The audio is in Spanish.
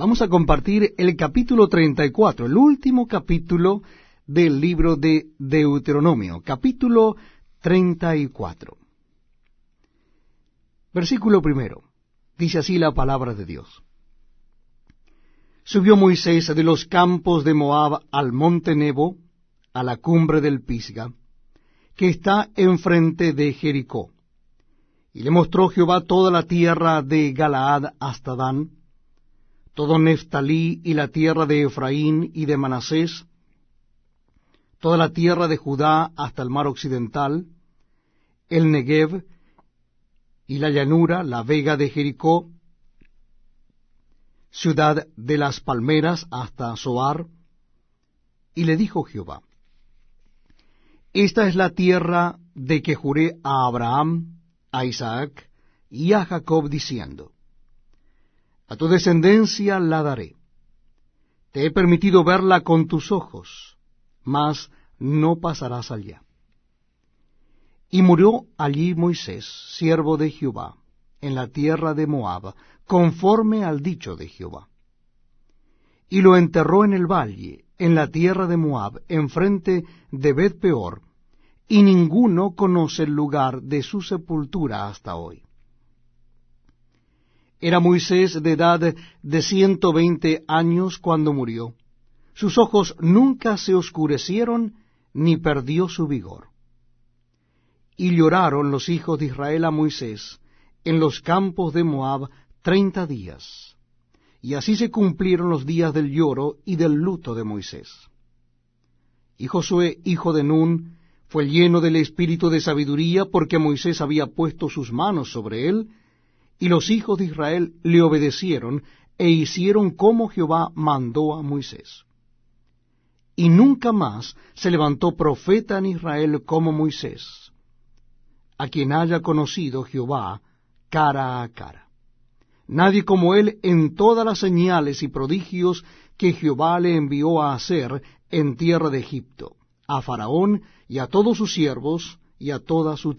Vamos a compartir el capítulo 34, el último capítulo del libro de Deuteronomio, capítulo 34. Versículo primero. Dice así la palabra de Dios. Subió Moisés de los campos de Moab al monte Nebo, a la cumbre del Pisga, que está enfrente de Jericó. Y le mostró Jehová toda la tierra de Galaad hasta Dan, todo Neftalí y la tierra de Efraín y de Manasés, toda la tierra de Judá hasta el mar occidental, el Negev y la llanura, la vega de Jericó, ciudad de las palmeras hasta Zoar. Y le dijo Jehová, Esta es la tierra de que juré a Abraham, a Isaac y a Jacob diciendo, A tu descendencia la daré. Te he permitido verla con tus ojos, mas no pasarás allá. Y murió allí Moisés, siervo de Jehová, en la tierra de Moab, conforme al dicho de Jehová. Y lo enterró en el valle, en la tierra de Moab, enfrente de Bet Peor, y ninguno conoce el lugar de su sepultura hasta hoy. Era Moisés de edad de ciento veinte años cuando murió. Sus ojos nunca se oscurecieron, ni perdió su vigor. Y lloraron los hijos de Israel a Moisés en los campos de Moab treinta días. Y así se cumplieron los días del lloro y del luto de Moisés. Y Josué, hijo de Nun, fue lleno del espíritu de sabiduría porque Moisés había puesto sus manos sobre él, y los hijos de Israel le obedecieron e hicieron como Jehová mandó a Moisés. Y nunca más se levantó profeta en Israel como Moisés, a quien haya conocido Jehová cara a cara. Nadie como él en todas las señales y prodigios que Jehová le envió a hacer en tierra de Egipto, a Faraón y a todos sus siervos y a toda su